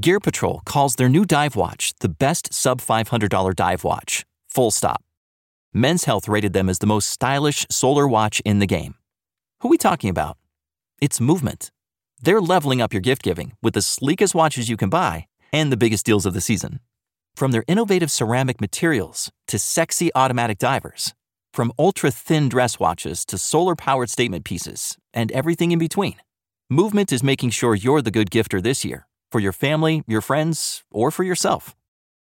Gear Patrol calls their new dive watch the best sub $500 dive watch. Full stop. Men's Health rated them as the most stylish solar watch in the game. Who we talking about? It's Movement. They're leveling up your gift giving with the sleekest watches you can buy and the biggest deals of the season. From their innovative ceramic materials to sexy automatic divers, from ultra thin dress watches to solar powered statement pieces, and everything in between, Movement is making sure you're the good gifter this year for your family, your friends, or for yourself.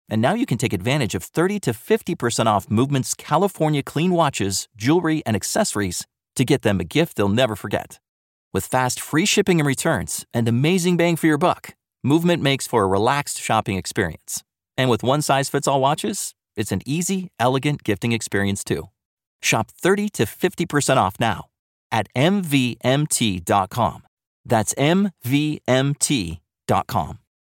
And now you can take advantage of 30 to 50% off Movement's California clean watches, jewelry, and accessories to get them a gift they'll never forget. With fast free shipping and returns and amazing bang for your buck, Movement makes for a relaxed shopping experience. And with one size fits all watches, it's an easy, elegant gifting experience too. Shop 30 to 50% off now at MVMT.com. That's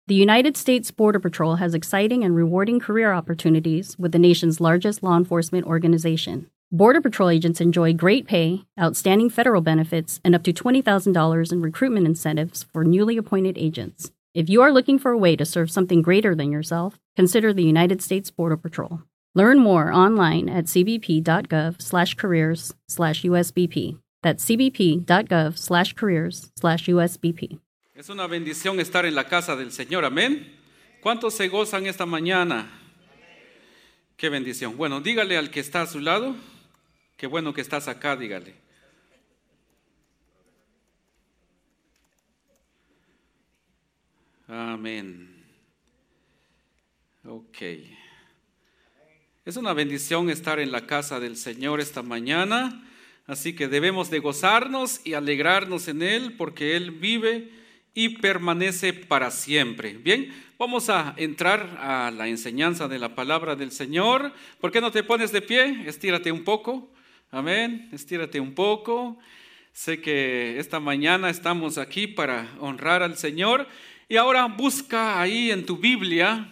The United States Border Patrol has exciting and rewarding career opportunities with the nation's largest law enforcement organization. Border Patrol agents enjoy great pay, outstanding federal benefits, and up to $20,000 in recruitment incentives for newly appointed agents. If you are looking for a way to serve something greater than yourself, consider the United States Border Patrol. Learn more online at cbp.gov/careers/usbp. That's cbp.gov/careers/usbp. Es una bendición estar en la casa del Señor, amén. ¿Cuántos se gozan esta mañana? Qué bendición. Bueno, dígale al que está a su lado, qué bueno que estás acá, dígale. Amén. Ok. Es una bendición estar en la casa del Señor esta mañana, así que debemos de gozarnos y alegrarnos en Él porque Él vive y permanece para siempre. Bien, vamos a entrar a la enseñanza de la palabra del Señor. ¿Por qué no te pones de pie? Estírate un poco. Amén. Estírate un poco. Sé que esta mañana estamos aquí para honrar al Señor. Y ahora busca ahí en tu Biblia,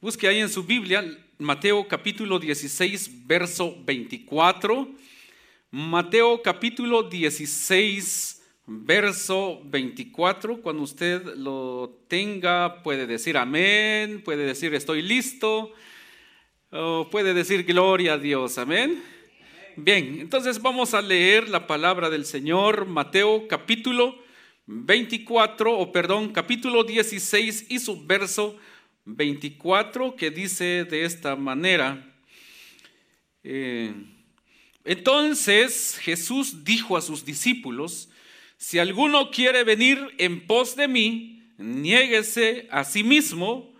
busque ahí en su Biblia Mateo capítulo 16, verso 24. Mateo capítulo 16, verso 24. Cuando usted lo tenga, puede decir amén, puede decir estoy listo, o puede decir gloria a Dios, amén. Bien, entonces vamos a leer la palabra del Señor, Mateo capítulo 24, o perdón, capítulo 16 y su verso 24, que dice de esta manera. Eh, entonces Jesús dijo a sus discípulos, si alguno quiere venir en pos de mí, niéguese a sí mismo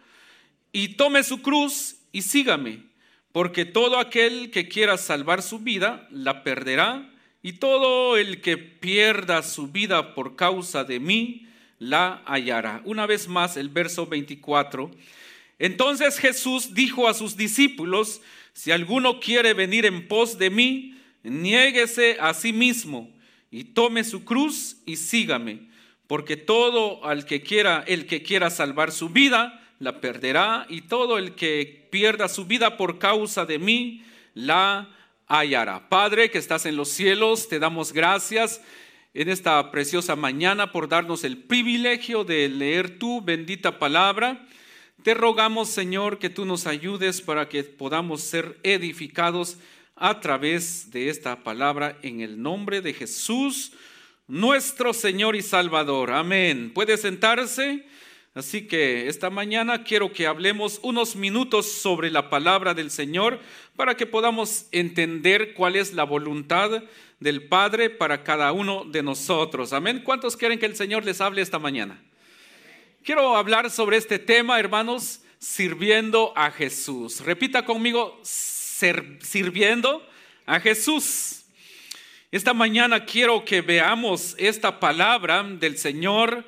y tome su cruz y sígame, porque todo aquel que quiera salvar su vida la perderá y todo el que pierda su vida por causa de mí, la hallará. Una vez más el verso 24. Entonces Jesús dijo a sus discípulos, si alguno quiere venir en pos de mí, niéguese a sí mismo y tome su cruz y sígame, porque todo al que quiera, el que quiera salvar su vida, la perderá, y todo el que pierda su vida por causa de mí, la hallará. Padre que estás en los cielos, te damos gracias en esta preciosa mañana por darnos el privilegio de leer tu bendita palabra. Te rogamos, Señor, que tú nos ayudes para que podamos ser edificados a través de esta palabra en el nombre de Jesús, nuestro Señor y Salvador. Amén. ¿Puede sentarse? Así que esta mañana quiero que hablemos unos minutos sobre la palabra del Señor para que podamos entender cuál es la voluntad del Padre para cada uno de nosotros. Amén. ¿Cuántos quieren que el Señor les hable esta mañana? Quiero hablar sobre este tema, hermanos, sirviendo a Jesús. Repita conmigo, sirviendo a Jesús. Esta mañana quiero que veamos esta palabra del Señor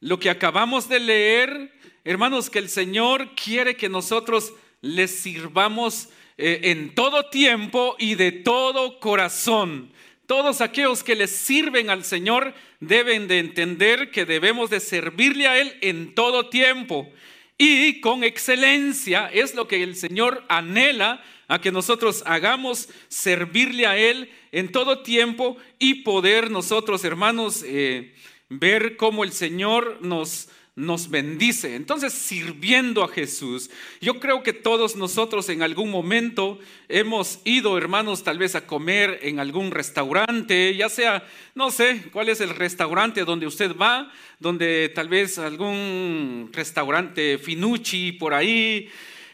lo que acabamos de leer, hermanos, que el Señor quiere que nosotros le sirvamos eh, en todo tiempo y de todo corazón. Todos aquellos que le sirven al Señor deben de entender que debemos de servirle a Él en todo tiempo y con excelencia. Es lo que el Señor anhela a que nosotros hagamos, servirle a Él en todo tiempo y poder nosotros, hermanos, eh, ver cómo el Señor nos, nos bendice. Entonces, sirviendo a Jesús, yo creo que todos nosotros en algún momento hemos ido, hermanos, tal vez a comer en algún restaurante, ya sea, no sé, cuál es el restaurante donde usted va, donde tal vez algún restaurante finucci por ahí.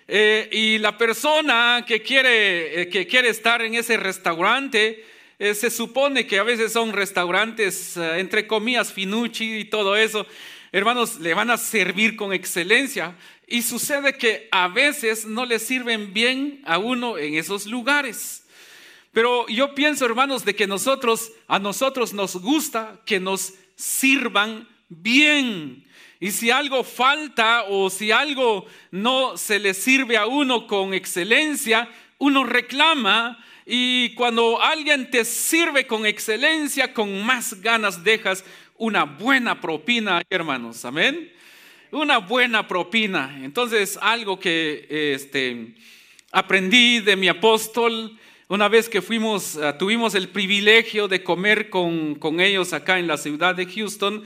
Eh, y la persona que quiere, eh, que quiere estar en ese restaurante, eh, se supone que a veces son restaurantes, entre comillas, finucci y todo eso hermanos, le van a servir con excelencia. Y sucede que a veces no le sirven bien a uno en esos lugares. Pero yo pienso, hermanos, de que nosotros, a nosotros nos gusta que nos sirvan bien. Y si algo falta o si algo no se le sirve a uno con excelencia, uno reclama y cuando alguien te sirve con excelencia, con más ganas dejas una buena propina, hermanos. Amén. Una buena propina. Entonces, algo que este, aprendí de mi apóstol, una vez que fuimos, ah, tuvimos el privilegio de comer con, con ellos acá en la ciudad de Houston,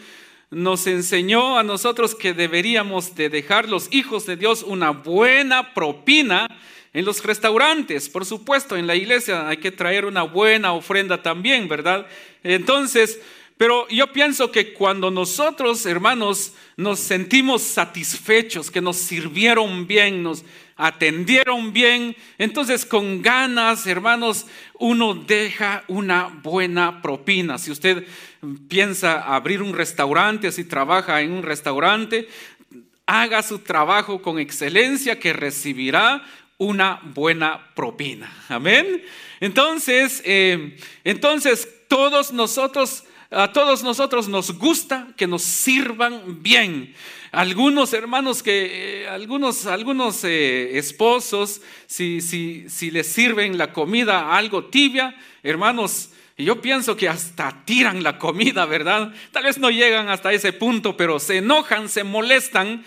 nos enseñó a nosotros que deberíamos de dejar los hijos de Dios una buena propina en los restaurantes. Por supuesto, en la iglesia hay que traer una buena ofrenda también, ¿verdad? Entonces, pero yo pienso que cuando nosotros, hermanos, nos sentimos satisfechos, que nos sirvieron bien, nos atendieron bien, entonces con ganas, hermanos, uno deja una buena propina. Si usted piensa abrir un restaurante, si trabaja en un restaurante, haga su trabajo con excelencia que recibirá una buena propina. Amén. Entonces, eh, entonces todos nosotros a todos nosotros nos gusta que nos sirvan bien. Algunos hermanos que, eh, algunos, algunos eh, esposos, si, si, si les sirven la comida algo tibia, hermanos, yo pienso que hasta tiran la comida, ¿verdad? Tal vez no llegan hasta ese punto, pero se enojan, se molestan,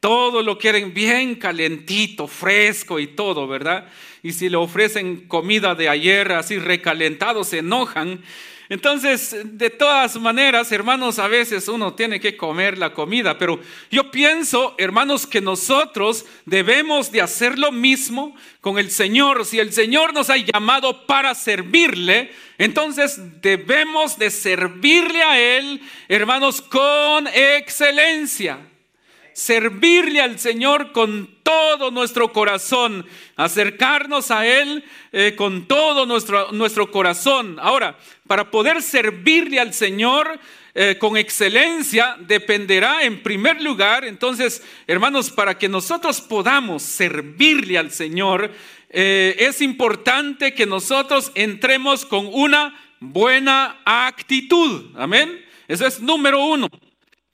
todo lo quieren bien calentito, fresco y todo, ¿verdad? Y si le ofrecen comida de ayer así recalentado, se enojan. Entonces, de todas maneras, hermanos, a veces uno tiene que comer la comida, pero yo pienso, hermanos, que nosotros debemos de hacer lo mismo con el Señor. Si el Señor nos ha llamado para servirle, entonces debemos de servirle a Él, hermanos, con excelencia servirle al Señor con todo nuestro corazón, acercarnos a Él eh, con todo nuestro, nuestro corazón. Ahora, para poder servirle al Señor eh, con excelencia, dependerá en primer lugar, entonces, hermanos, para que nosotros podamos servirle al Señor, eh, es importante que nosotros entremos con una buena actitud. Amén. Eso es número uno.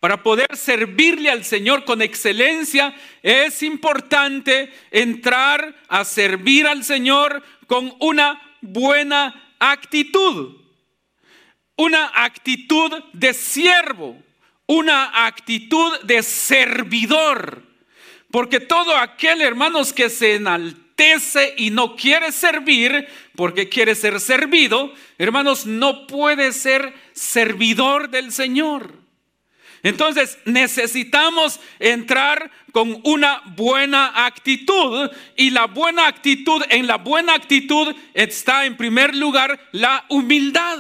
Para poder servirle al Señor con excelencia, es importante entrar a servir al Señor con una buena actitud. Una actitud de siervo, una actitud de servidor. Porque todo aquel, hermanos, que se enaltece y no quiere servir, porque quiere ser servido, hermanos, no puede ser servidor del Señor. Entonces necesitamos entrar con una buena actitud y la buena actitud, en la buena actitud está en primer lugar la humildad.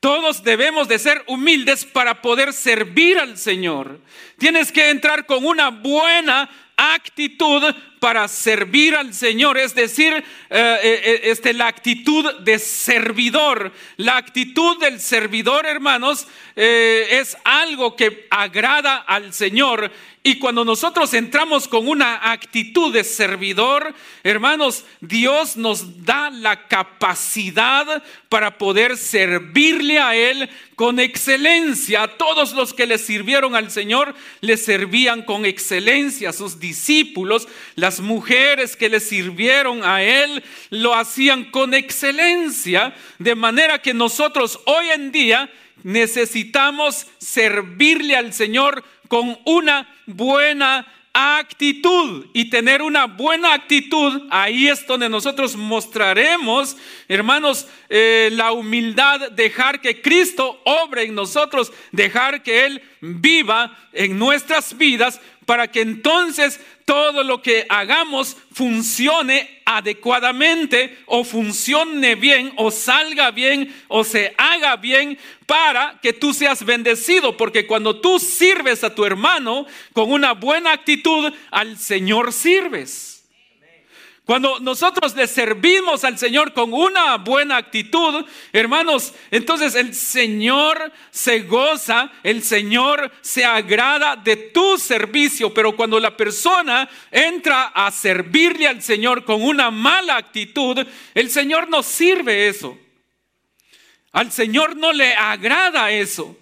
Todos debemos de ser humildes para poder servir al Señor. Tienes que entrar con una buena actitud para servir al Señor, es decir, eh, eh, eh, este, la actitud de servidor. La actitud del servidor, hermanos, es algo que agrada al Señor y cuando nosotros entramos con una actitud de servidor, hermanos, Dios nos da la capacidad para poder servirle a Él con excelencia. Todos los que le sirvieron al Señor le servían con excelencia. Sus discípulos, mujeres que le sirvieron a Él, lo hacían con excelencia. De manera que nosotros hoy en día necesitamos servirle al Señor con una buena actitud. Y tener una buena actitud, ahí es donde nosotros mostraremos, hermanos, eh, la humildad, dejar que Cristo obre en nosotros, dejar que Él viva en nuestras vidas para que entonces todo lo que hagamos funcione adecuadamente o funcione bien o salga bien o se haga bien para que tú seas bendecido. Porque cuando tú sirves a tu hermano con una buena actitud, al Señor sirves. Cuando nosotros le servimos al Señor con una buena actitud, hermanos, entonces el Señor se goza, el Señor se agrada de tu servicio, pero cuando la persona entra a servirle al Señor con una mala actitud, el Señor no sirve eso. Al Señor no le agrada eso.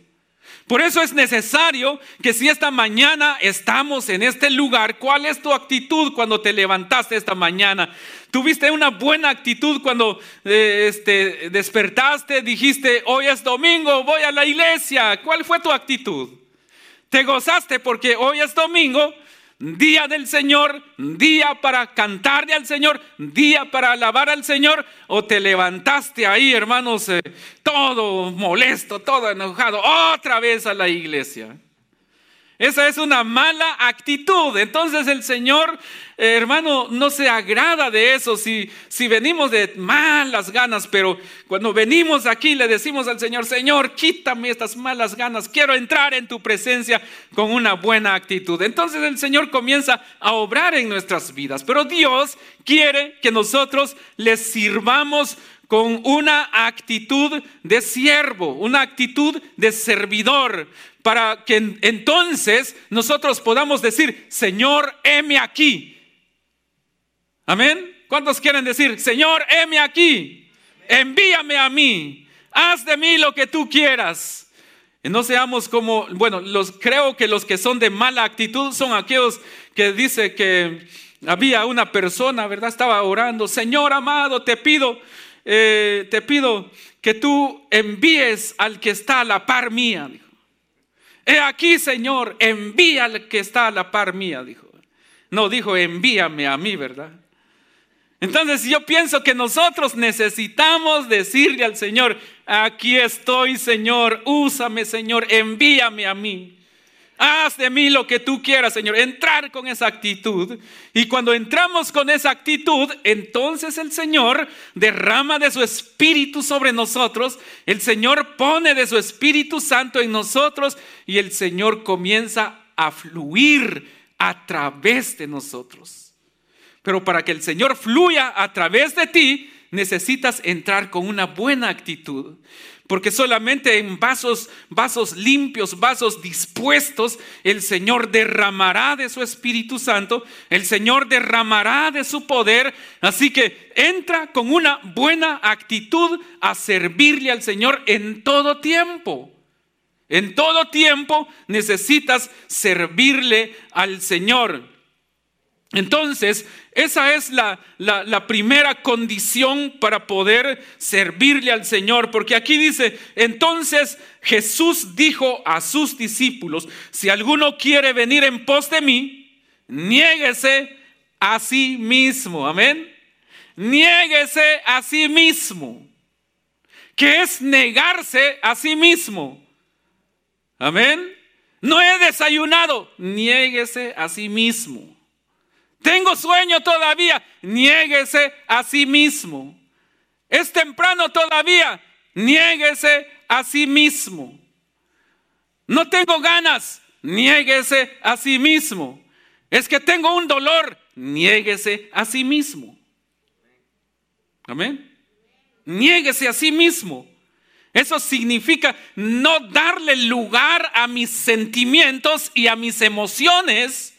Por eso es necesario que si esta mañana estamos en este lugar, ¿cuál es tu actitud cuando te levantaste esta mañana? ¿Tuviste una buena actitud cuando eh, este, despertaste? Dijiste, hoy es domingo, voy a la iglesia. ¿Cuál fue tu actitud? ¿Te gozaste porque hoy es domingo? Día del Señor, día para cantarle al Señor, día para alabar al Señor, o te levantaste ahí, hermanos, eh, todo molesto, todo enojado, otra vez a la iglesia. Esa es una mala actitud. Entonces el Señor, eh, hermano, no se agrada de eso si, si venimos de malas ganas, pero cuando venimos aquí le decimos al Señor, Señor, quítame estas malas ganas, quiero entrar en tu presencia con una buena actitud. Entonces el Señor comienza a obrar en nuestras vidas, pero Dios quiere que nosotros le sirvamos con una actitud de siervo, una actitud de servidor, para que entonces nosotros podamos decir, Señor, heme aquí. Amén. ¿Cuántos quieren decir, Señor, heme aquí? Envíame a mí. Haz de mí lo que tú quieras. Y no seamos como, bueno, los, creo que los que son de mala actitud son aquellos que dice que había una persona, ¿verdad? Estaba orando, Señor amado, te pido, eh, te pido que tú envíes al que está a la par mía. He aquí, Señor, envía al que está a la par mía, dijo. No, dijo, envíame a mí, ¿verdad? Entonces yo pienso que nosotros necesitamos decirle al Señor, aquí estoy, Señor, úsame, Señor, envíame a mí. Haz de mí lo que tú quieras, Señor. Entrar con esa actitud. Y cuando entramos con esa actitud, entonces el Señor derrama de su Espíritu sobre nosotros. El Señor pone de su Espíritu Santo en nosotros. Y el Señor comienza a fluir a través de nosotros. Pero para que el Señor fluya a través de ti, necesitas entrar con una buena actitud. Porque solamente en vasos, vasos limpios, vasos dispuestos, el Señor derramará de su Espíritu Santo, el Señor derramará de su poder. Así que entra con una buena actitud a servirle al Señor en todo tiempo. En todo tiempo necesitas servirle al Señor. Entonces, esa es la, la, primera condición para poder servirle al Señor, porque aquí dice, entonces Jesús dijo a sus discípulos, si alguno quiere venir en pos de mí, niéguese a sí mismo, amén. Niéguese a sí mismo, que es negarse a sí mismo, amén. No he desayunado, niéguese a sí mismo. Tengo sueño todavía. Niéguese a sí mismo. Es temprano todavía. Niéguese a sí mismo. No tengo ganas. Niéguese a sí mismo. Es que tengo un dolor. Niéguese a sí mismo. Amén. Niéguese a sí mismo. Eso significa no darle lugar a mis sentimientos y a mis emociones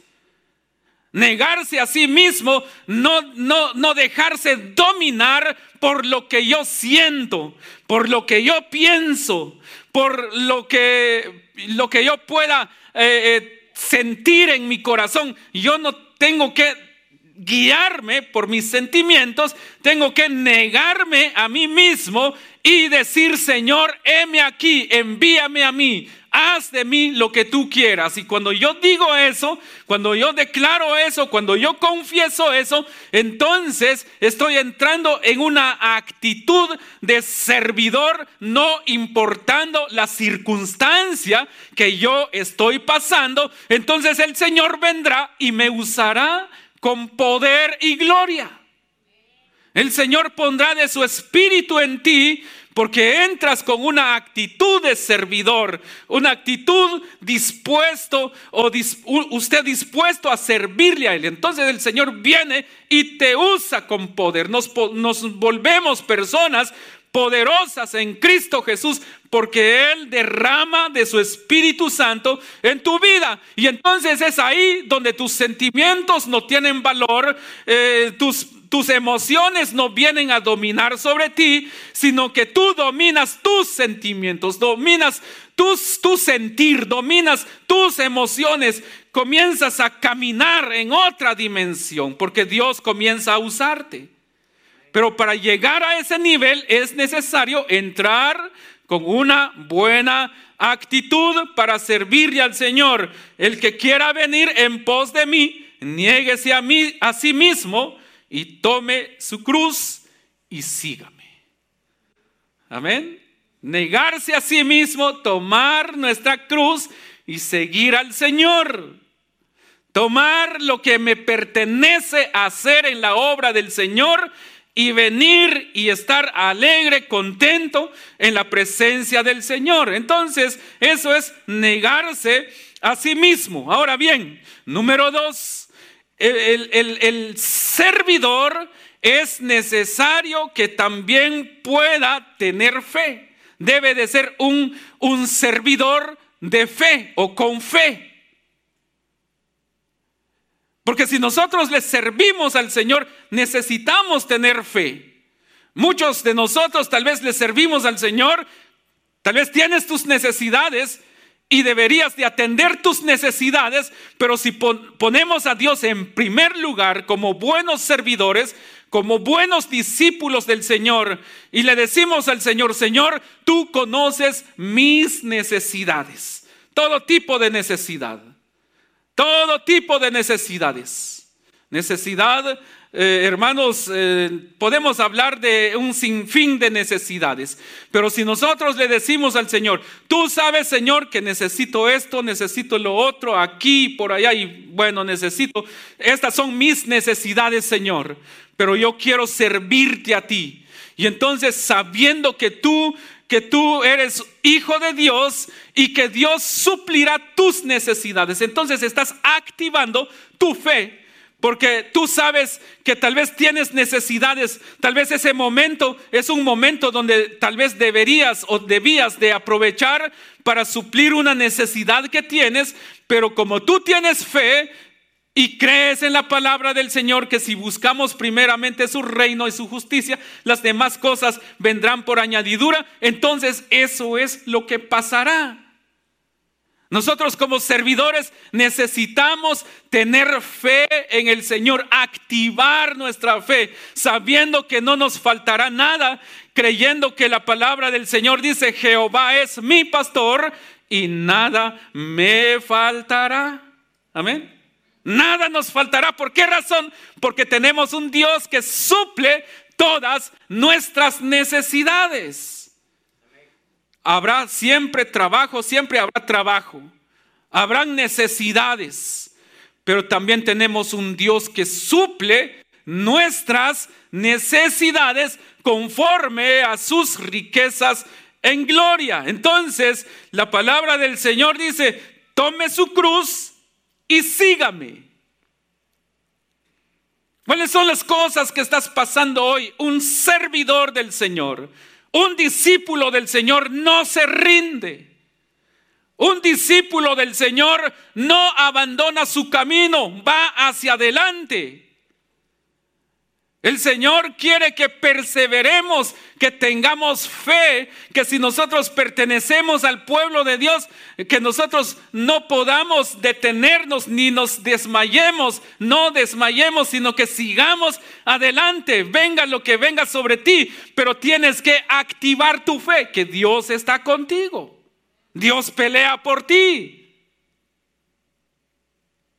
Negarse a sí mismo, no, no, no dejarse dominar por lo que yo siento, por lo que yo pienso, por lo que, lo que yo pueda eh, eh, sentir en mi corazón. Yo no tengo que guiarme por mis sentimientos, tengo que negarme a mí mismo y decir, Señor, heme aquí, envíame a mí, haz de mí lo que tú quieras. Y cuando yo digo eso, cuando yo declaro eso, cuando yo confieso eso, entonces estoy entrando en una actitud de servidor, no importando la circunstancia que yo estoy pasando. Entonces el Señor vendrá y me usará con poder y gloria. El Señor pondrá de su espíritu en ti porque entras con una actitud de servidor, una actitud dispuesto o usted dispuesto a servirle a Él. Entonces el Señor viene y te usa con poder. Nos, volvemos personas poderosas en Cristo Jesús, porque Él derrama de su Espíritu Santo en tu vida. Y entonces es ahí donde tus sentimientos no tienen valor, eh, tus tus emociones no vienen a dominar sobre ti, sino que tú dominas tus sentimientos, dominas tus, tu sentir, dominas tus emociones, comienzas a caminar en otra dimensión, porque Dios comienza a usarte. Pero para llegar a ese nivel es necesario entrar con una buena actitud para servirle al Señor. El que quiera venir en pos de mí, niéguese a mí a sí mismo y tome su cruz y sígame. Amén. Negarse a sí mismo, tomar nuestra cruz y seguir al Señor. Tomar lo que me pertenece hacer en la obra del Señor y venir y estar alegre, contento en la presencia del Señor. Entonces, eso es negarse a sí mismo. Ahora bien, número dos, el, servidor es necesario que también pueda tener fe. Debe de ser un, un servidor de fe o con fe. Porque si nosotros le servimos al Señor, necesitamos tener fe. Muchos de nosotros tal vez le servimos al Señor, tal vez tienes tus necesidades, y deberías de atender tus necesidades, pero si ponemos a Dios en primer lugar como buenos servidores, como buenos discípulos del Señor, y le decimos al Señor, Señor, tú conoces mis necesidades, todo tipo de necesidad, todo tipo de necesidades, necesidad eh, hermanos, eh, podemos hablar de un sinfín de necesidades, pero si nosotros le decimos al Señor, tú sabes, Señor, que necesito esto, necesito lo otro, aquí, por allá, y bueno, necesito, estas son mis necesidades, Señor, pero yo quiero servirte a ti. Y entonces, sabiendo que tú que tú eres hijo de Dios y que Dios suplirá tus necesidades. Entonces estás activando tu fe porque tú sabes que tal vez tienes necesidades, tal vez ese momento es un momento donde tal vez deberías o debías de aprovechar para suplir una necesidad que tienes, pero como tú tienes fe y crees en la palabra del Señor, que si buscamos primeramente su reino y su justicia, las demás cosas vendrán por añadidura, entonces eso es lo que pasará. Nosotros como servidores necesitamos tener fe en el Señor, activar nuestra fe, sabiendo que no nos faltará nada, creyendo que la palabra del Señor dice, Jehová es mi pastor y nada me faltará. Amén. Nada nos faltará. ¿Por qué razón? Porque tenemos un Dios que suple todas nuestras necesidades. Habrá siempre trabajo, siempre habrá trabajo. Habrán necesidades, pero también tenemos un Dios que suple nuestras necesidades conforme a sus riquezas en gloria. Entonces, la palabra del Señor dice, tome su cruz y sígame. ¿Cuáles son las cosas que estás pasando hoy? Un servidor del Señor un discípulo del Señor no se rinde. Un discípulo del Señor no abandona su camino, va hacia adelante. El Señor quiere que perseveremos, que tengamos fe, que si nosotros pertenecemos al pueblo de Dios, que nosotros no podamos detenernos ni nos desmayemos, no desmayemos, sino que sigamos adelante, venga lo que venga sobre ti, pero tienes que activar tu fe, que Dios está contigo. Dios pelea por ti.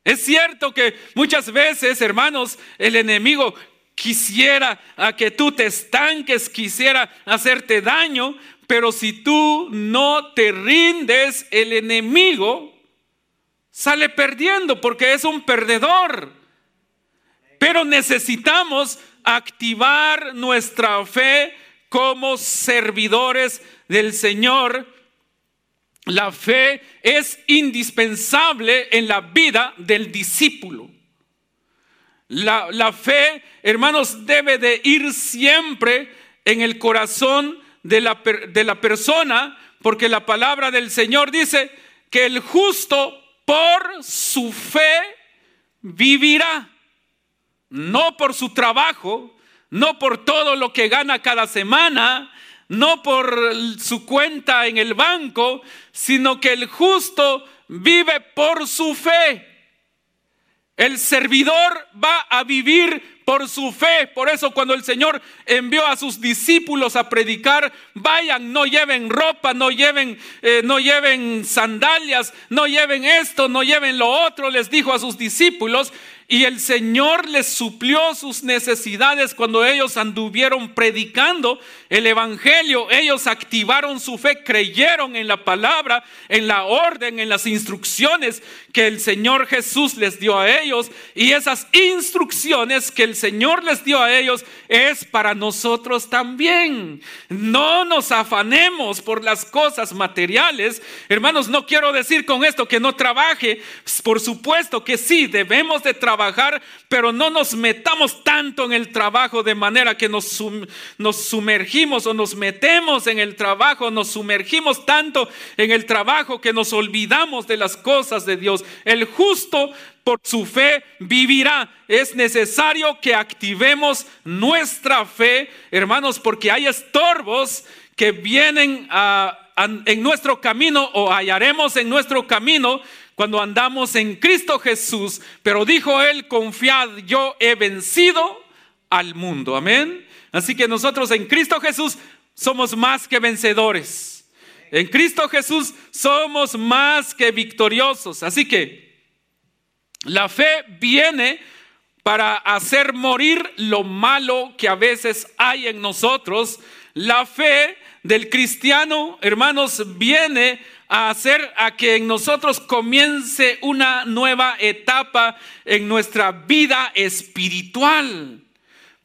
Es cierto que muchas veces, hermanos, el enemigo quisiera a que tú te estanques, quisiera hacerte daño, pero si tú no te rindes, el enemigo sale perdiendo porque es un perdedor. Pero necesitamos activar nuestra fe como servidores del Señor. La fe es indispensable en la vida del discípulo. La, fe, hermanos, debe de ir siempre en el corazón de la, de la persona, porque la palabra del Señor dice que el justo por su fe vivirá, no por su trabajo, no por todo lo que gana cada semana, no por su cuenta en el banco, sino que el justo vive por su fe. El servidor va a vivir por su fe. Por eso cuando el Señor envió a sus discípulos a predicar, vayan, no lleven ropa, no lleven, eh, no lleven sandalias, no lleven esto, no lleven lo otro, les dijo a sus discípulos. Y el Señor les suplió sus necesidades cuando ellos anduvieron predicando el Evangelio. Ellos activaron su fe, creyeron en la palabra, en la orden, en las instrucciones que el Señor Jesús les dio a ellos. Y esas instrucciones que el Señor les dio a ellos es para nosotros también. No nos afanemos por las cosas materiales. Hermanos, no quiero decir con esto que no trabaje. Por supuesto que sí, debemos de pero no nos metamos tanto en el trabajo de manera que nos, nos sumergimos o nos metemos en el trabajo, nos sumergimos tanto en el trabajo que nos olvidamos de las cosas de Dios. El justo por su fe vivirá. Es necesario que activemos nuestra fe, hermanos, porque hay estorbos que vienen en nuestro camino o hallaremos en nuestro camino cuando andamos en Cristo Jesús. Pero dijo él, confiad, yo he vencido al mundo. Amén. Así que nosotros en Cristo Jesús somos más que vencedores. En Cristo Jesús somos más que victoriosos. Así que la fe viene para hacer morir lo malo que a veces hay en nosotros. La fe del cristiano, hermanos, viene a hacer a que en nosotros comience una nueva etapa en nuestra vida espiritual.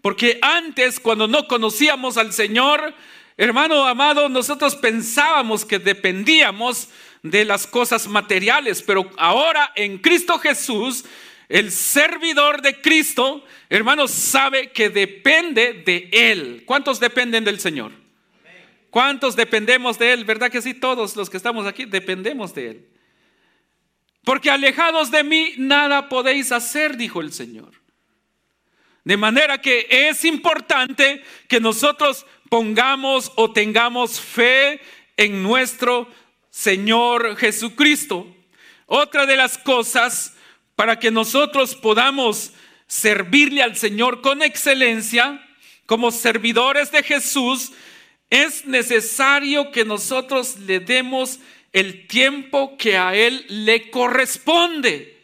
Porque antes, cuando no conocíamos al Señor, hermano amado, nosotros pensábamos que dependíamos de las cosas materiales, pero ahora en Cristo Jesús, el servidor de Cristo, hermanos, sabe que depende de Él. ¿Cuántos dependen del Señor? ¿Cuántos dependemos de Él? ¿Verdad que sí? Todos los que estamos aquí dependemos de Él. Porque alejados de mí nada podéis hacer, dijo el Señor. De manera que es importante que nosotros pongamos o tengamos fe en nuestro Señor Jesucristo. Otra de las cosas para que nosotros podamos servirle al Señor con excelencia, como servidores de Jesús, es necesario que nosotros le demos el tiempo que a Él le corresponde.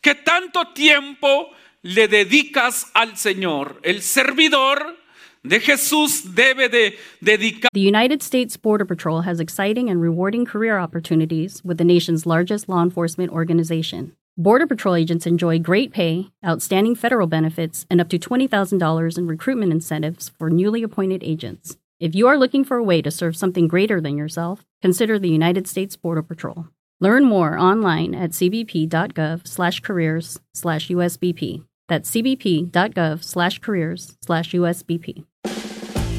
¿Qué tanto tiempo le dedicas al Señor? El servidor de Jesús debe de dedicar. The United States Border Patrol has exciting and rewarding career opportunities with the nation's largest law enforcement organization. Border Patrol agents enjoy great pay, outstanding federal benefits, and up to $20,000 in recruitment incentives for newly appointed agents. If you are looking for a way to serve something greater than yourself, consider the United States Border Patrol. Learn more online at cbp.gov/careers/usbp. That's cbp.gov/careers/usbp.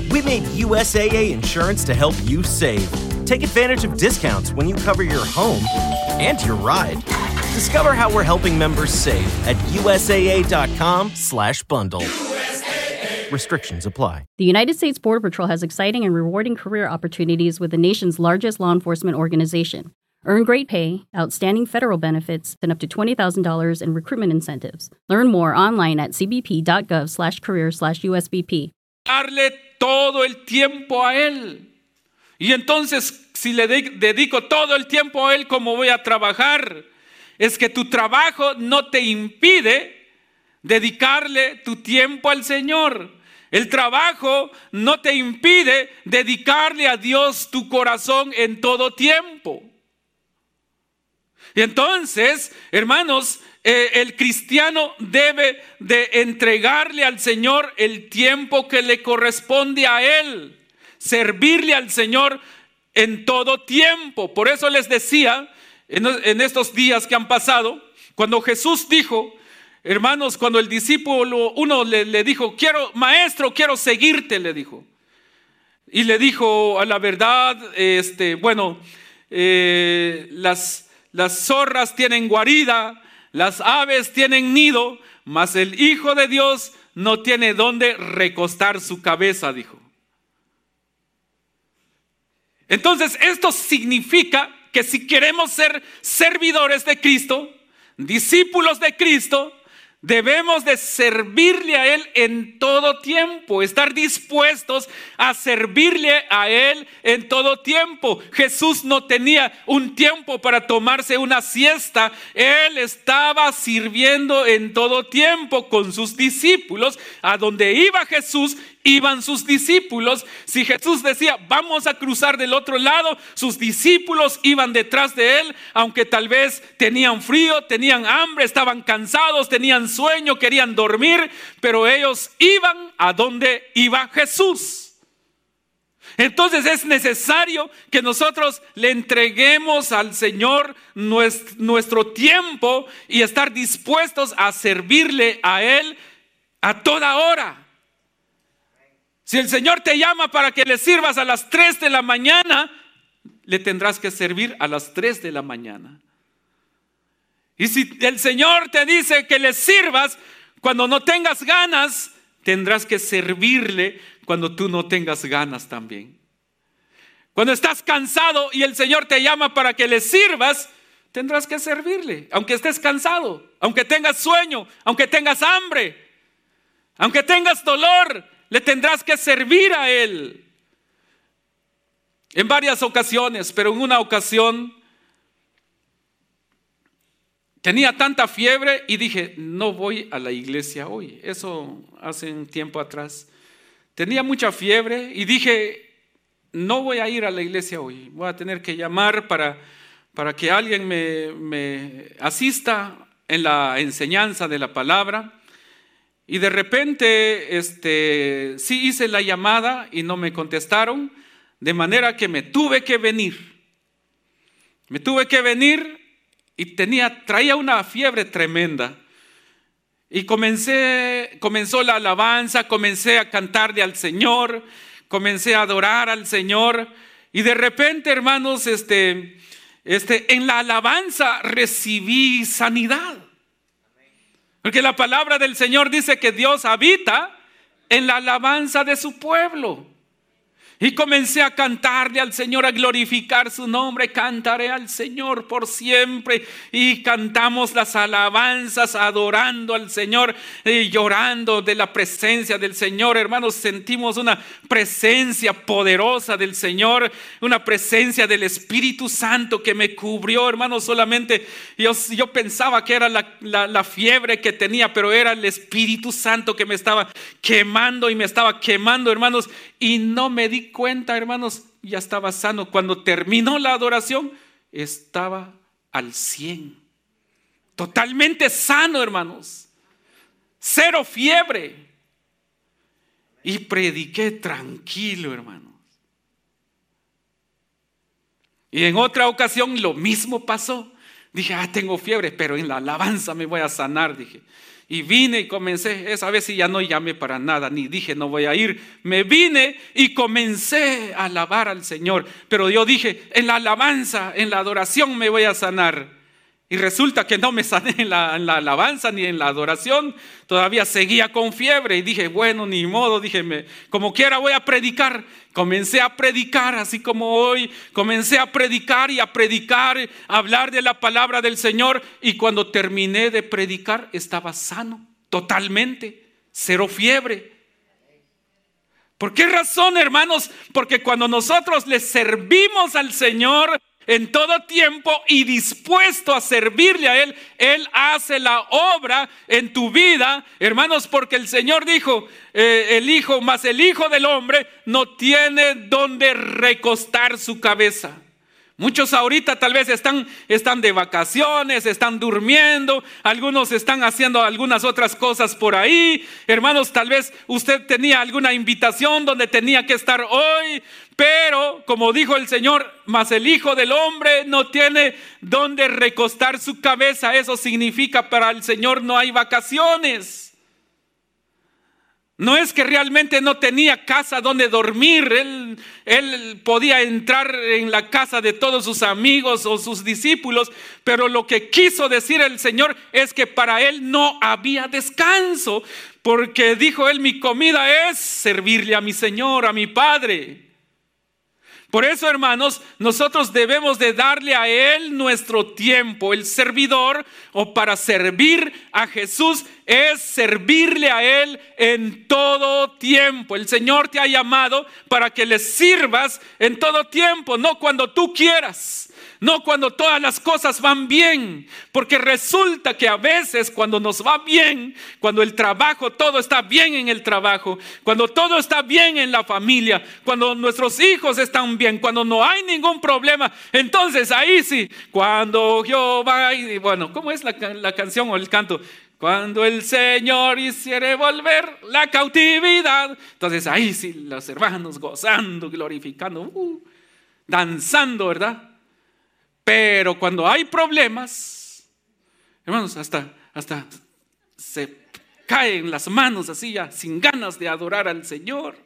We made USAA insurance to help you save. Take advantage of discounts when you cover your home and your ride. Discover how we're helping members save at usaa.com/bundle. Restrictions apply. The United States Border Patrol has exciting and rewarding career opportunities with the nation's largest law enforcement organization. Earn great pay, outstanding federal benefits, and up to $20,000 in recruitment incentives. Learn more online at cbp.gov/career/usbp. Darle todo el tiempo a él. Y entonces, si le dedico todo el tiempo a Él como voy a trabajar, es que tu trabajo no te impide dedicarle tu tiempo al Señor. El trabajo no te impide dedicarle a Dios tu corazón en todo tiempo. Y entonces, hermanos, eh, el cristiano debe de entregarle al Señor el tiempo que le corresponde a Él, servirle al Señor en todo tiempo. Por eso les decía en, estos días que han pasado, cuando Jesús dijo, hermanos, cuando el discípulo uno le, dijo, quiero, maestro, quiero seguirte, le dijo. Y le dijo a la verdad, este, bueno, eh, las las zorras tienen guarida, las aves tienen nido, mas el Hijo de Dios no tiene dónde recostar su cabeza, dijo. Entonces, esto significa que si queremos ser servidores de Cristo, discípulos de Cristo, Debemos de servirle a Él en todo tiempo, estar dispuestos a servirle a Él en todo tiempo. Jesús no tenía un tiempo para tomarse una siesta, Él estaba sirviendo en todo tiempo con sus discípulos. A donde iba Jesús, iban sus discípulos. Si Jesús decía, vamos a cruzar del otro lado, sus discípulos iban detrás de él, aunque tal vez tenían frío, tenían hambre, estaban cansados, tenían sueño, querían dormir, pero ellos iban a donde iba Jesús. Entonces es necesario que nosotros le entreguemos al Señor nuestro tiempo y estar dispuestos a servirle a Él a toda hora. Si el Señor te llama para que le sirvas a las 3 de la mañana, le tendrás que servir a las 3 de la mañana. Y si el Señor te dice que le sirvas cuando no tengas ganas, tendrás que servirle cuando tú no tengas ganas también. Cuando estás cansado y el Señor te llama para que le sirvas, tendrás que servirle, aunque estés cansado, aunque tengas sueño, aunque tengas hambre, aunque tengas dolor, le tendrás que servir a Él. En varias ocasiones, pero en una ocasión tenía tanta fiebre y dije, no voy a la iglesia hoy. Eso hace un tiempo atrás. Tenía mucha fiebre y dije, no voy a ir a la iglesia hoy. Voy a tener que llamar para, para que alguien me, me asista en la enseñanza de la palabra. Y de repente, este, sí hice la llamada y no me contestaron, de manera que me tuve que venir. Me tuve que venir y tenía, traía una fiebre tremenda. Y comencé, comenzó la alabanza, comencé a cantarle al Señor, comencé a adorar al Señor. Y de repente, hermanos, este, este, en la alabanza recibí sanidad. Porque la palabra del Señor dice que Dios habita en la alabanza de su pueblo. Y comencé a cantarle al Señor, a glorificar su nombre. Cantaré al Señor por siempre. Y cantamos las alabanzas, adorando al Señor y llorando de la presencia del Señor. Hermanos, sentimos una presencia poderosa del Señor, una presencia del Espíritu Santo que me cubrió, hermanos. Solamente yo, yo pensaba que era la, la fiebre que tenía, pero era el Espíritu Santo que me estaba quemando y me estaba quemando, hermanos. Y no me di cuenta, hermanos, ya estaba sano. Cuando terminó la adoración, estaba al 100. Totalmente sano, hermanos. Cero fiebre. Y prediqué tranquilo, hermanos. Y en otra ocasión lo mismo pasó. Dije, ah, tengo fiebre, pero en la alabanza me voy a sanar, dije. Y vine y comencé, esa vez ya no llamé para nada, ni dije no voy a ir. Me vine y comencé a alabar al Señor. Pero yo dije, en la alabanza, en la adoración me voy a sanar. Y resulta que no me sané en la, alabanza ni en la adoración. Todavía seguía con fiebre y dije, bueno, ni modo, dije, como quiera voy a predicar. Comencé a predicar, así como hoy, comencé a predicar y a predicar, a hablar de la palabra del Señor. Y cuando terminé de predicar, estaba sano, totalmente, cero fiebre. ¿Por qué razón, hermanos? Porque cuando nosotros le servimos al Señor en todo tiempo y dispuesto a servirle a Él, Él hace la obra en tu vida, hermanos, porque el Señor dijo, eh, el Hijo más el Hijo del Hombre no tiene donde recostar su cabeza. Muchos ahorita tal vez están, están de vacaciones, están durmiendo, algunos están haciendo algunas otras cosas por ahí. Hermanos, tal vez usted tenía alguna invitación donde tenía que estar hoy, pero como dijo el Señor, mas el Hijo del Hombre no tiene donde recostar su cabeza. Eso significa para el Señor no hay vacaciones. No es que realmente no tenía casa donde dormir, él, podía entrar en la casa de todos sus amigos o sus discípulos, pero lo que quiso decir el Señor es que para él no había descanso, porque dijo él, mi comida es servirle a mi Señor, a mi Padre. Por eso, hermanos, nosotros debemos de darle a Él nuestro tiempo. El servidor o para servir a Jesús es servirle a Él en todo tiempo. El Señor te ha llamado para que le sirvas en todo tiempo, no cuando tú quieras. No cuando todas las cosas van bien, porque resulta que a veces cuando nos va bien, cuando el trabajo, todo está bien en el trabajo, cuando todo está bien en la familia, cuando nuestros hijos están bien, cuando no hay ningún problema, entonces ahí sí, cuando Jehová, y bueno, ¿cómo es la, canción o el canto? Cuando el Señor hiciere volver la cautividad. Entonces ahí sí, los hermanos gozando, glorificando, uh, danzando, ¿verdad? Pero cuando hay problemas, hermanos, hasta, hasta se caen las manos así ya, sin ganas de adorar al Señor.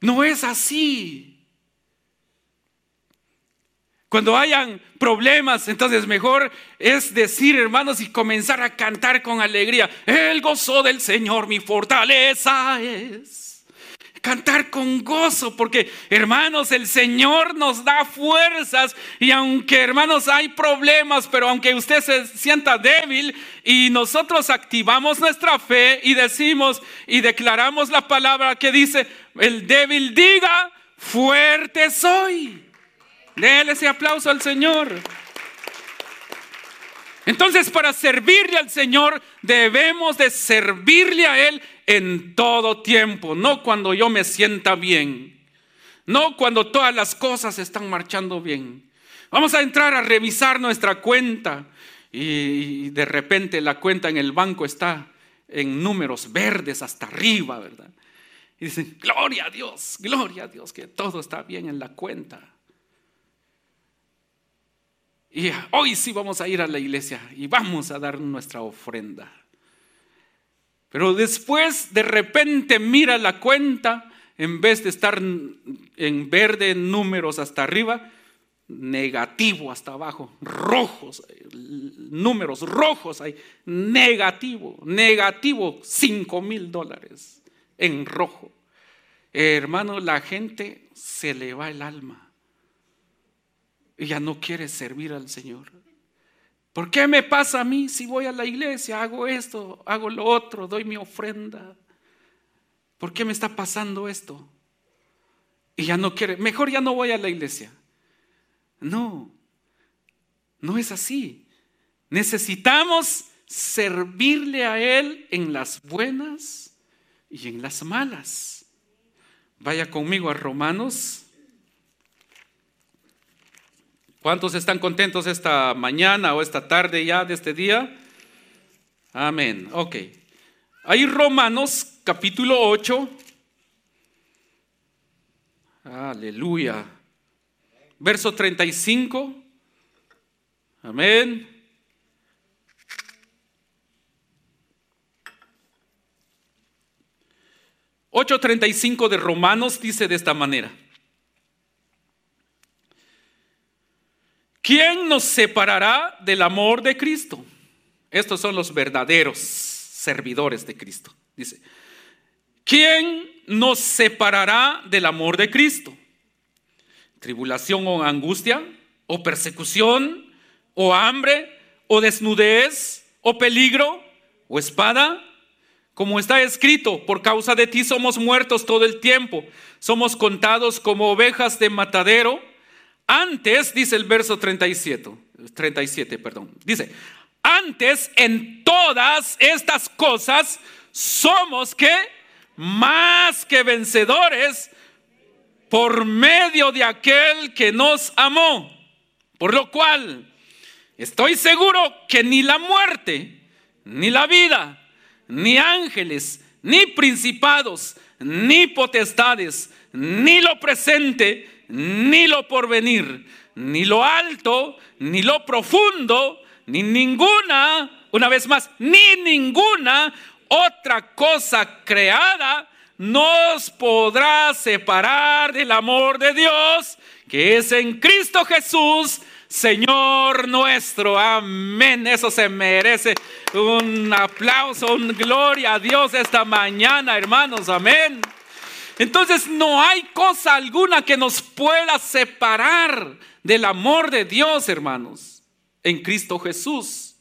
No es así. Cuando hayan problemas, entonces mejor es decir, hermanos, y comenzar a cantar con alegría. El gozo del Señor mi fortaleza es. Cantar con gozo, porque hermanos, el Señor nos da fuerzas y aunque hermanos hay problemas, pero aunque usted se sienta débil y nosotros activamos nuestra fe y decimos y declaramos la palabra que dice, el débil diga, fuerte soy. Déle ese aplauso al Señor. Entonces, para servirle al Señor, debemos de servirle a Él en todo tiempo, no cuando yo me sienta bien, no cuando todas las cosas están marchando bien. Vamos a entrar a revisar nuestra cuenta y de repente la cuenta en el banco está en números verdes hasta arriba, ¿verdad? Y dicen, gloria a Dios, gloria a Dios, que todo está bien en la cuenta. Y hoy sí vamos a ir a la iglesia y vamos a dar nuestra ofrenda. Pero después de repente mira la cuenta, en vez de estar en verde números hasta arriba, negativo hasta abajo, rojos, números rojos hay, negativo, negativo, 5 mil dólares en rojo. hermano, la gente se le va el alma. Y ya no quiere servir al Señor. ¿Por qué me pasa a mí si voy a la iglesia, hago esto, hago lo otro, doy mi ofrenda? ¿Por qué me está pasando esto? Y ya no quiere, mejor ya no voy a la iglesia. No, no es así. Necesitamos servirle a Él en las buenas y en las malas. Vaya conmigo a Romanos ¿Cuántos están contentos esta mañana o esta tarde ya de este día? Amén. Ok. Hay Romanos capítulo 8. Aleluya. Verso 35. Amén. cinco de Romanos dice de esta manera. ¿Quién nos separará del amor de Cristo? Estos son los verdaderos servidores de Cristo. Dice, ¿quién nos separará del amor de Cristo? ¿Tribulación o angustia? ¿O persecución? ¿O hambre? ¿O desnudez? ¿O peligro? ¿O espada? Como está escrito, por causa de ti somos muertos todo el tiempo, somos contados como ovejas de matadero. Antes, dice el verso 37, 37, perdón, dice, antes en todas estas cosas somos que más que vencedores por medio de aquel que nos amó. Por lo cual, estoy seguro que ni la muerte, ni la vida, ni ángeles, ni principados, ni potestades, ni lo presente, ni lo porvenir, ni lo alto, ni lo profundo, ni ninguna, una vez más, ni ninguna otra cosa creada nos podrá separar del amor de Dios que es en Cristo Jesús, Señor nuestro. Amén. Eso se merece un aplauso, un gloria a Dios esta mañana, hermanos. Amén. Entonces no hay cosa alguna que nos pueda separar del amor de Dios, hermanos, en Cristo Jesús.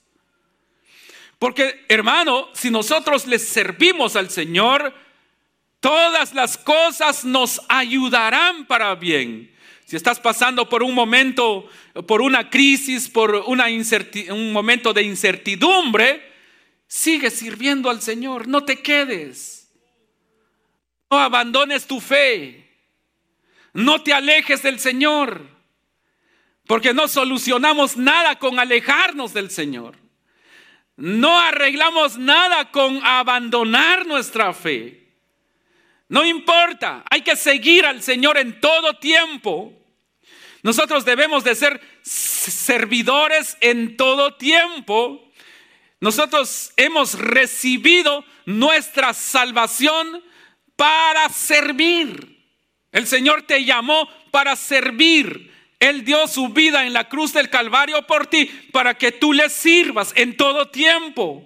Porque, hermano, si nosotros le servimos al Señor, todas las cosas nos ayudarán para bien. Si estás pasando por un momento, por una crisis, por una un momento de incertidumbre, sigue sirviendo al Señor, no te quedes. No abandones tu fe. No te alejes del Señor. Porque no solucionamos nada con alejarnos del Señor. No arreglamos nada con abandonar nuestra fe. No importa, hay que seguir al Señor en todo tiempo. Nosotros debemos de ser servidores en todo tiempo. Nosotros hemos recibido nuestra salvación para servir. El Señor te llamó para servir. Él dio su vida en la cruz del Calvario por ti para que tú le sirvas en todo tiempo.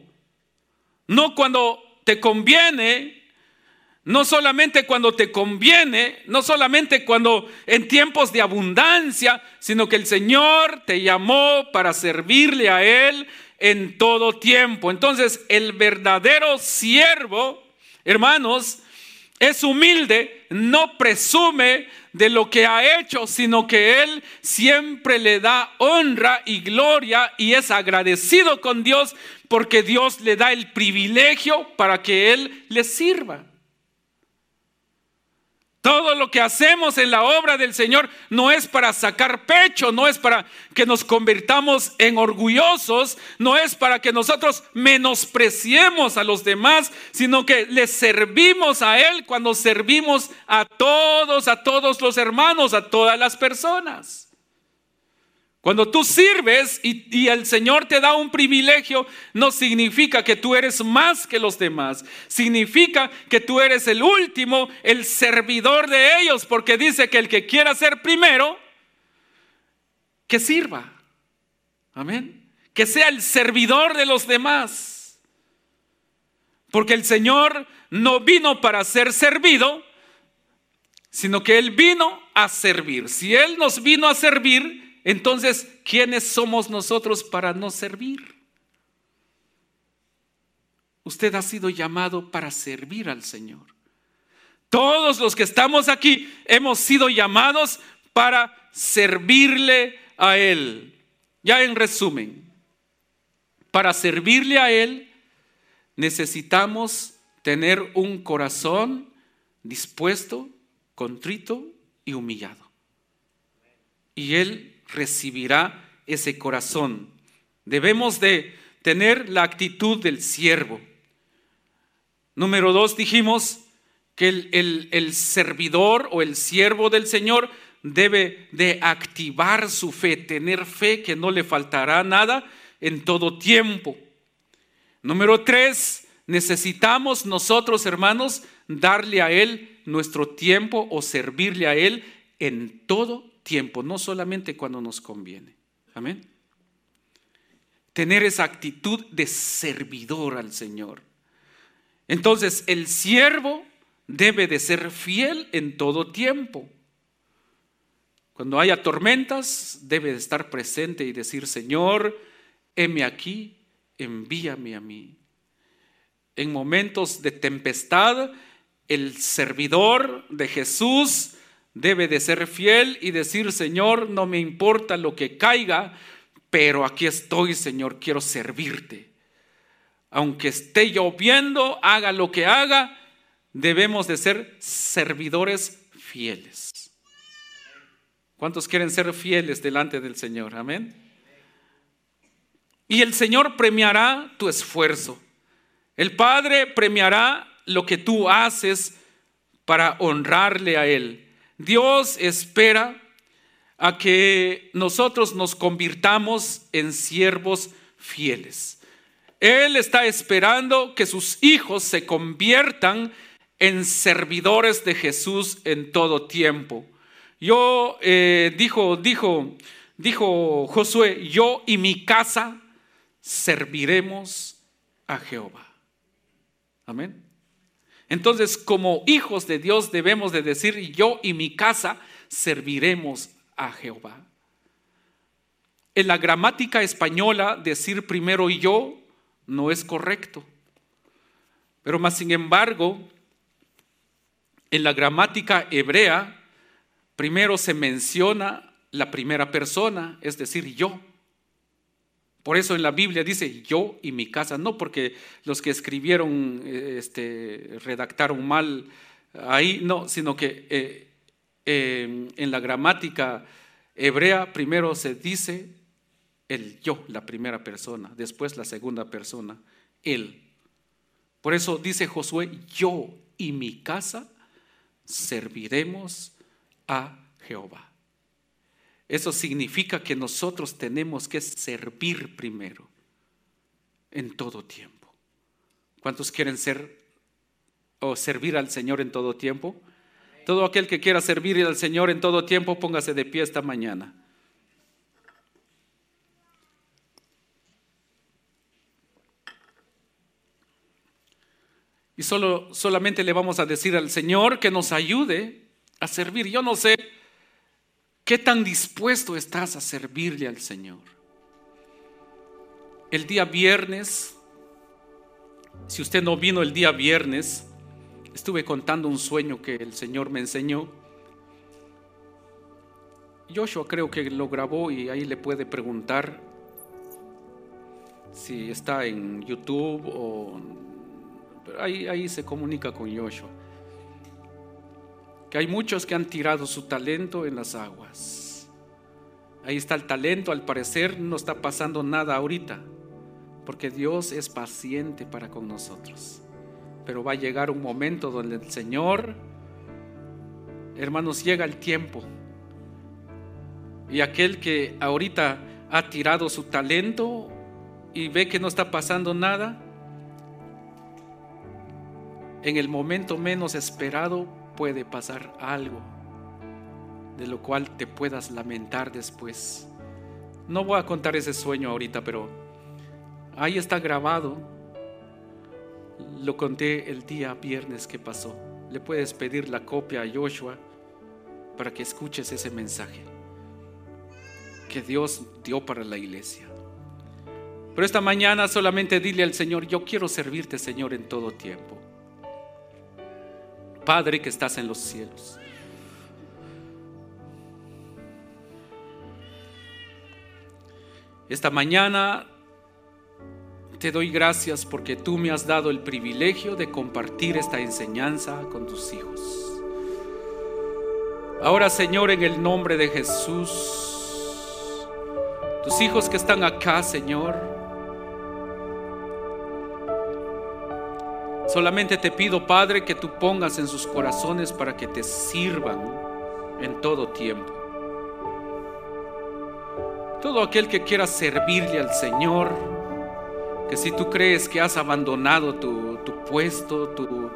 No cuando te conviene, no solamente cuando te conviene, no solamente cuando en tiempos de abundancia, sino que el Señor te llamó para servirle a Él en todo tiempo. Entonces, el verdadero siervo, hermanos, es humilde, no presume de lo que ha hecho, sino que Él siempre le da honra y gloria y es agradecido con Dios porque Dios le da el privilegio para que Él le sirva. Todo lo que hacemos en la obra del Señor no es para sacar pecho, no es para que nos convirtamos en orgullosos, no es para que nosotros menospreciemos a los demás, sino que le servimos a Él cuando servimos a todos, a todos los hermanos, a todas las personas. Cuando tú sirves y, el Señor te da un privilegio, no significa que tú eres más que los demás. Significa que tú eres el último, el servidor de ellos, porque dice que el que quiera ser primero, que sirva. Amén. Que sea el servidor de los demás. Porque el Señor no vino para ser servido, sino que Él vino a servir. Si Él nos vino a servir, entonces, ¿quiénes somos nosotros para no servir? Usted ha sido llamado para servir al Señor. Todos los que estamos aquí hemos sido llamados para servirle a Él. Ya en resumen, para servirle a Él necesitamos tener un corazón dispuesto, contrito y humillado. Y Él recibirá ese corazón. Debemos de tener la actitud del siervo. Número dos, dijimos que el, el, servidor o el siervo del Señor debe de activar su fe, tener fe que no le faltará nada en todo tiempo. Número tres, necesitamos nosotros, hermanos, darle a Él nuestro tiempo o servirle a Él en todo tiempo, no solamente cuando nos conviene. Amén. Tener esa actitud de servidor al Señor. Entonces, el siervo debe de ser fiel en todo tiempo. Cuando haya tormentas, debe de estar presente y decir, Señor, heme aquí, envíame a mí. en momentos de tempestad, el servidor de Jesús debe de ser fiel y decir, Señor, no me importa lo que caiga, pero aquí estoy, Señor, quiero servirte. Aunque esté lloviendo, haga lo que haga, debemos de ser servidores fieles. ¿Cuántos quieren ser fieles delante del Señor? Amén. Y el Señor premiará tu esfuerzo. El Padre premiará lo que tú haces para honrarle a Él. Dios espera a que nosotros nos convirtamos en siervos fieles. Él está esperando que sus hijos se conviertan en servidores de Jesús en todo tiempo. Yo eh, dijo, dijo, dijo Josué, yo y mi casa serviremos a Jehová. Amén. Entonces, como hijos de Dios debemos de decir, yo y mi casa serviremos a Jehová. En la gramática española, decir primero yo no es correcto. Pero más sin embargo, en la gramática hebrea, primero se menciona la primera persona, es decir, yo. Por eso en la Biblia dice yo y mi casa, no porque los que escribieron, eh, este, redactaron mal ahí, no, sino que eh, en la gramática hebrea primero se dice el yo, la primera persona, después la segunda persona, él. Por eso dice Josué, yo y mi casa serviremos a Jehová. Eso significa que nosotros tenemos que servir primero, en todo tiempo. ¿Cuántos quieren ser o servir al Señor en todo tiempo? Todo aquel que quiera servir al Señor en todo tiempo, póngase de pie esta mañana. Y solo, solamente le vamos a decir al Señor que nos ayude a servir. Yo no sé ¿Qué tan dispuesto estás a servirle al Señor? El día viernes, si usted no vino el día viernes, estuve contando un sueño que el Señor me enseñó. Joshua creo que lo grabó y ahí le puede preguntar si está en YouTube o ahí, ahí se comunica con Joshua que hay muchos que han tirado su talento en las aguas. Ahí está el talento, al parecer no está pasando nada ahorita, porque Dios es paciente para con nosotros. Pero va a llegar un momento donde el Señor, hermanos, llega el tiempo. Y aquel que ahorita ha tirado su talento y ve que no está pasando nada, en el momento menos esperado puede pasar algo de lo cual te puedas lamentar después. No voy a contar ese sueño ahorita, pero ahí está grabado. Lo conté el día viernes que pasó. Le puedes pedir la copia a Joshua para que escuches ese mensaje que Dios dio para la iglesia. Pero esta mañana solamente dile al Señor, yo quiero servirte Señor en todo tiempo. Padre que estás en los cielos. Esta mañana te doy gracias porque tú me has dado el privilegio de compartir esta enseñanza con tus hijos. Ahora, Señor, en el nombre de Jesús, tus hijos que están acá, Señor, Solamente te pido, Padre, que tú pongas en sus corazones para que te sirvan en todo tiempo. Todo aquel que quiera servirle al Señor, que si tú crees que has abandonado tu, puesto, tu,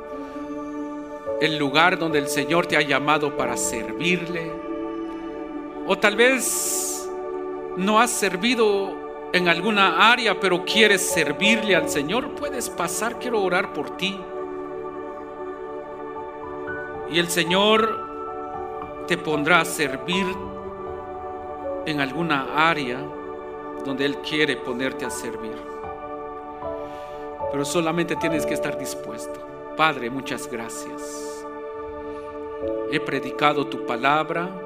el lugar donde el Señor te ha llamado para servirle, o tal vez no has servido en alguna área, pero quieres servirle al Señor, puedes pasar, quiero orar por ti. Y el Señor te pondrá a servir en alguna área donde Él quiere ponerte a servir. pero solamente tienes que estar dispuesto. Padre, muchas gracias. He predicado tu palabra.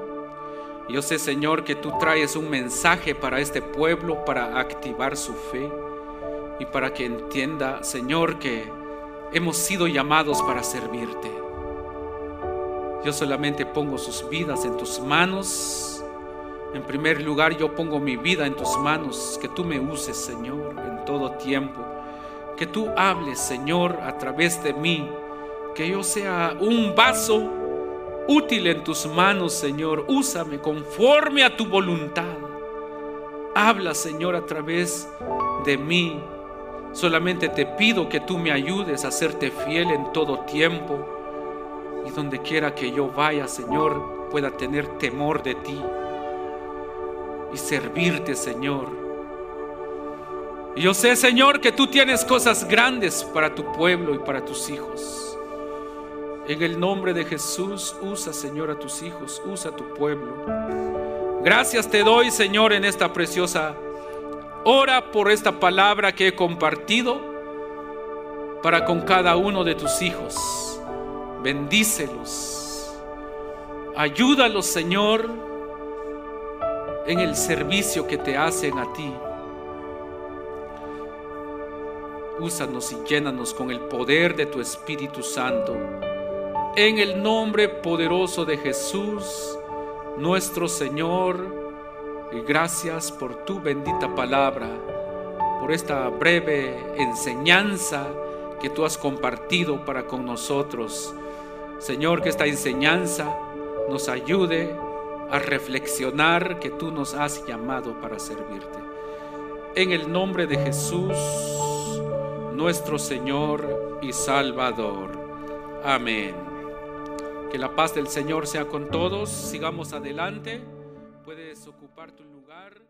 Yo sé, Señor, que tú traes un mensaje para este pueblo para activar su fe y para que entienda, Señor, que hemos sido llamados para servirte. Yo solamente pongo sus vidas en tus manos. En primer lugar, yo pongo mi vida en tus manos, que tú me uses, Señor, en todo tiempo. Que tú hables, Señor, a través de mí. Que yo sea un vaso útil en tus manos, Señor. Úsame conforme a tu voluntad. Habla, Señor, a través de mí. Solamente te pido que tú me ayudes a serte fiel en todo tiempo y donde quiera que yo vaya, Señor, pueda tener temor de ti y servirte, Señor. Y yo sé, Señor, que tú tienes cosas grandes para tu pueblo y para tus hijos. En el nombre de Jesús, usa, Señor, a tus hijos, usa a tu pueblo. Gracias te doy, Señor, en esta preciosa hora por esta palabra que he compartido para con cada uno de tus hijos bendícelos, ayúdalos, Señor, en el servicio que te hacen a ti. Úsanos y llénanos con el poder de tu Espíritu Santo. En el nombre poderoso de Jesús, nuestro Señor, y gracias por tu bendita palabra, por esta breve enseñanza que tú has compartido para con nosotros. Señor, que esta enseñanza nos ayude a reflexionar que tú nos has llamado para servirte. En el nombre de Jesús, nuestro Señor y Salvador. Amén. Que la paz del Señor sea con todos. Sigamos adelante. Puedes ocupar tu lugar.